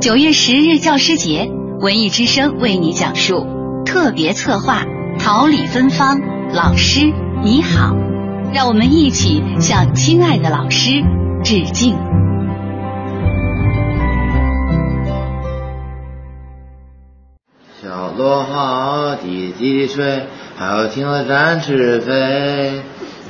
九月十日教师节，文艺之声为你讲述特别策划《桃李芬芳》，老师你好，让我们一起向亲爱的老师致敬。小螺号滴滴水，还有听了展翅飞。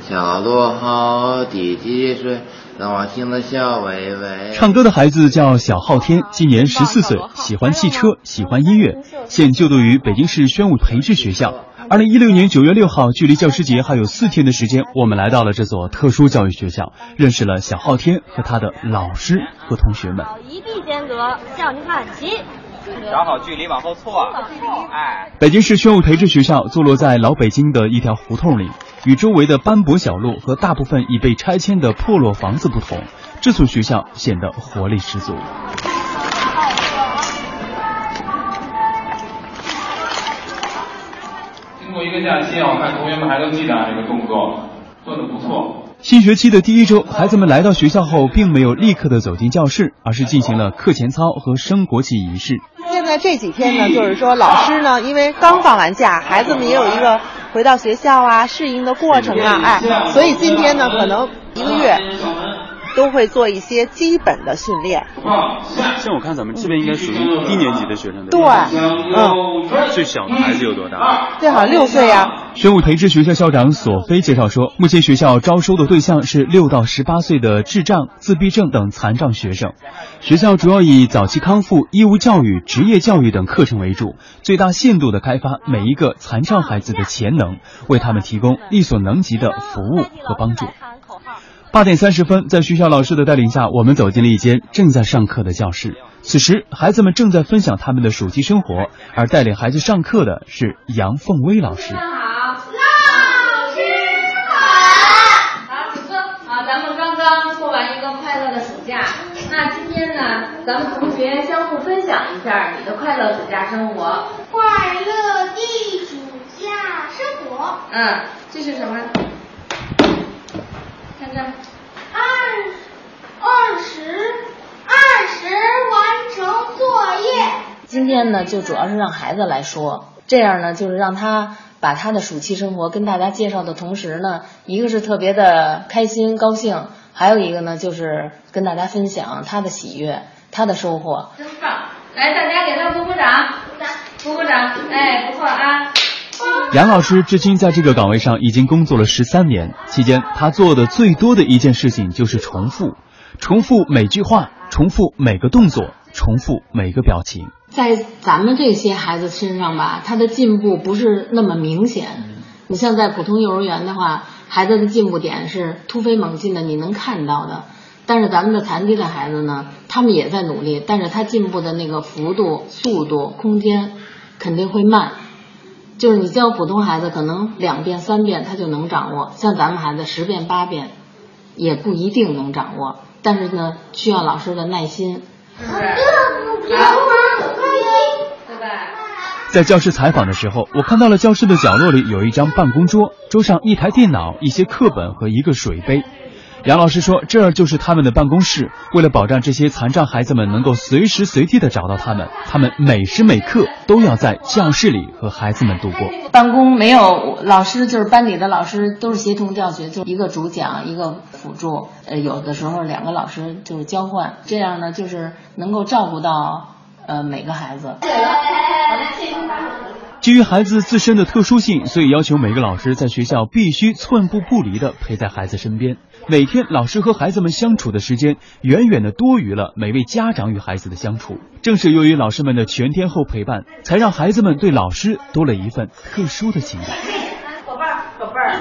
小螺号滴滴水。让我听了笑微微。唱歌的孩子叫小昊天，今年十四岁，喜欢汽车，喜欢音乐，现就读于北京市宣武培智学校。二零一六年九月六号，距离教师节还有四天的时间，我们来到了这所特殊教育学校，认识了小昊天和他的老师和同学们。一臂间隔，向您看齐。找好距离往后错。哎，北京市宣武培智学校坐落在老北京的一条胡同里。与周围的斑驳小路和大部分已被拆迁的破落房子不同，这所学校显得活力十足。经过一个假期啊，我看同学们还都记得这个动作，做的不错。新学期的第一周，孩子们来到学校后，并没有立刻的走进教室，而是进行了课前操和升国旗仪式。现在这几天呢，就是说老师呢，因为刚放完假，孩子们也有一个。回到学校啊，适应的过程啊，哎，所以今天呢，可能一个月。都会做一些基本的训练。像我看咱们这边应该属于低年级的学生对，嗯。最小的孩子有多大？最好六岁呀。宣武培智学校校长索菲介绍说，目前学校招收的对象是六到十八岁的智障、自闭症等残障学生。学校主要以早期康复、义务教育、职业教育等课程为主，最大限度地开发每一个残障孩子的潜能，为他们提供力所能及的服务和帮助。八点三十分，在学校老师的带领下，我们走进了一间正在上课的教室。此时，孩子们正在分享他们的暑期生活，而带领孩子上课的是杨凤威老师。好，老师好。好，请坐。好，咱们刚刚过完一个快乐的暑假，那今天呢，咱们同学相互分享一下你的快乐暑假生活。快乐的暑假生活。嗯，这是什么？二二十二十完成作业。今天呢，就主要是让孩子来说，这样呢，就是让他把他的暑期生活跟大家介绍的同时呢，一个是特别的开心高兴，还有一个呢，就是跟大家分享他的喜悦，他的收获。真棒！来，大家给他鼓鼓掌，鼓鼓掌，哎，不错啊。杨老师至今在这个岗位上已经工作了十三年，期间他做的最多的一件事情就是重复，重复每句话，重复每个动作，重复每个表情。在咱们这些孩子身上吧，他的进步不是那么明显。你像在普通幼儿园的话，孩子的进步点是突飞猛进的，你能看到的。但是咱们的残疾的孩子呢，他们也在努力，但是他进步的那个幅度、速度、空间肯定会慢。就是你教普通孩子，可能两遍三遍他就能掌握，像咱们孩子十遍八遍，也不一定能掌握。但是呢，需要老师的耐心。在教室采访的时候，我看到了教室的角落里有一张办公桌，桌上一台电脑、一些课本和一个水杯。杨老师说：“这儿就是他们的办公室。为了保障这些残障孩子们能够随时随地的找到他们，他们每时每刻都要在教室里和孩子们度过。办公没有老师，就是班里的老师都是协同教学，就一个主讲，一个辅助。呃，有的时候两个老师就是交换，这样呢，就是能够照顾到呃每个孩子。”基于孩子自身的特殊性，所以要求每个老师在学校必须寸步不离的陪在孩子身边。每天老师和孩子们相处的时间，远远的多于了每位家长与孩子的相处。正是由于老师们的全天候陪伴，才让孩子们对老师多了一份特殊的情感。宝贝儿，宝贝儿，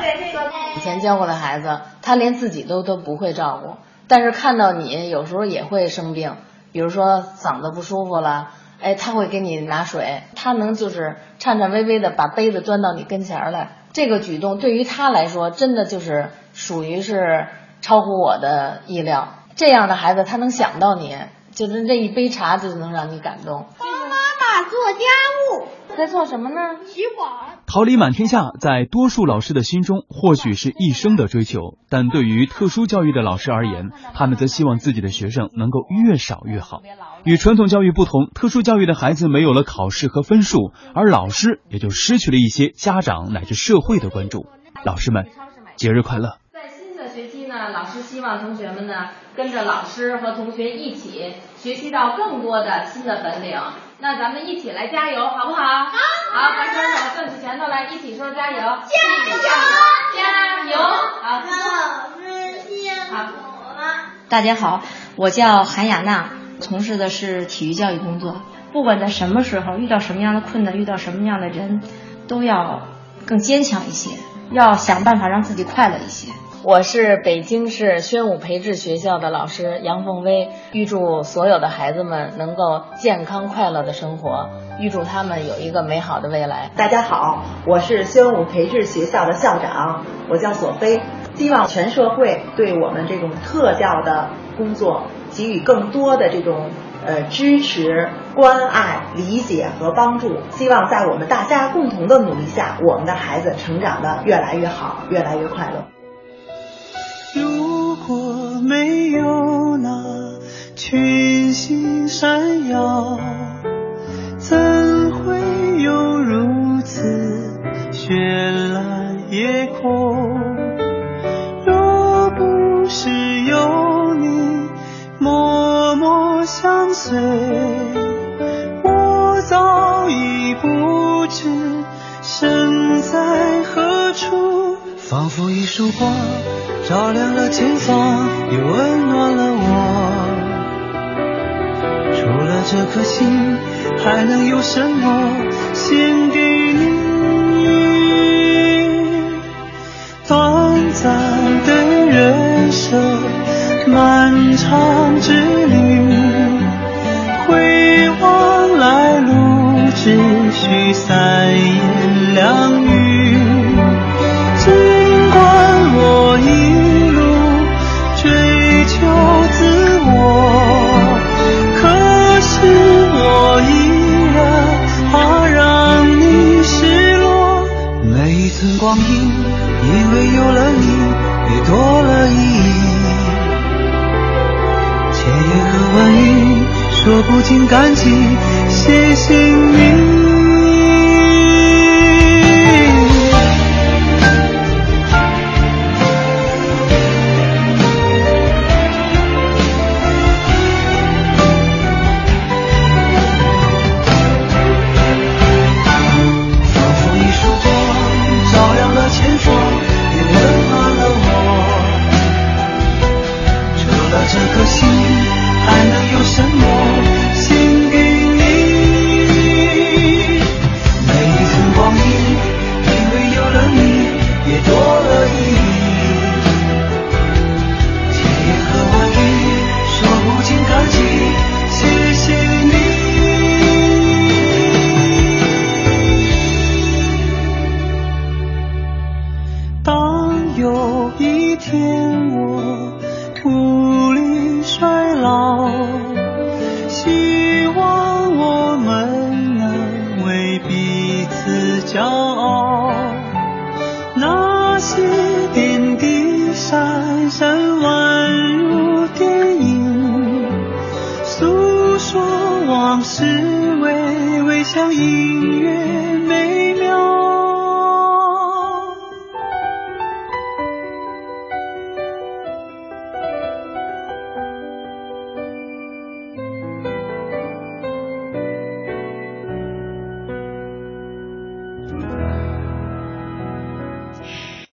以前教过的孩子，他连自己都都不会照顾，但是看到你有时候也会生病，比如说嗓子不舒服了。哎，他会给你拿水，他能就是颤颤巍巍的把杯子端到你跟前来。这个举动对于他来说，真的就是属于是超乎我的意料。这样的孩子，他能想到你，就是这一杯茶就能让你感动。帮妈妈做家务。在做什么呢？洗碗。桃李满天下，在多数老师的心中或许是一生的追求，但对于特殊教育的老师而言，他们则希望自己的学生能够越少越好。与传统教育不同，特殊教育的孩子没有了考试和分数，而老师也就失去了一些家长乃至社会的关注。老师们，节日快乐！在新的学期呢，老师希望同学们呢跟着老师和同学一起学习到更多的新的本领。那咱们一起来加油，好不好？好，好，把双手攥起拳头来，一起说加油！加油！加油！好，老师辛苦了。大家好，我叫韩雅娜，从事的是体育教育工作。不管在什么时候遇到什么样的困难，遇到什么样的人，都要更坚强一些，要想办法让自己快乐一些。我是北京市宣武培智学校的老师杨凤薇，预祝所有的孩子们能够健康快乐的生活，预祝他们有一个美好的未来。大家好，我是宣武培智学校的校长，我叫索菲。希望全社会对我们这种特教的工作给予更多的这种呃支持、关爱、理解和帮助。希望在我们大家共同的努力下，我们的孩子成长的越来越好，越来越快乐。如果没有那群星闪耀，怎会有如此绚烂夜空？若不是有你默默相随，我早已不知身在何处。仿佛一束光。照亮了前方，也温暖了我。除了这颗心，还能有什么献给不尽感激，谢谢你。骄傲那些点滴闪闪宛如电影诉说往事微微像音乐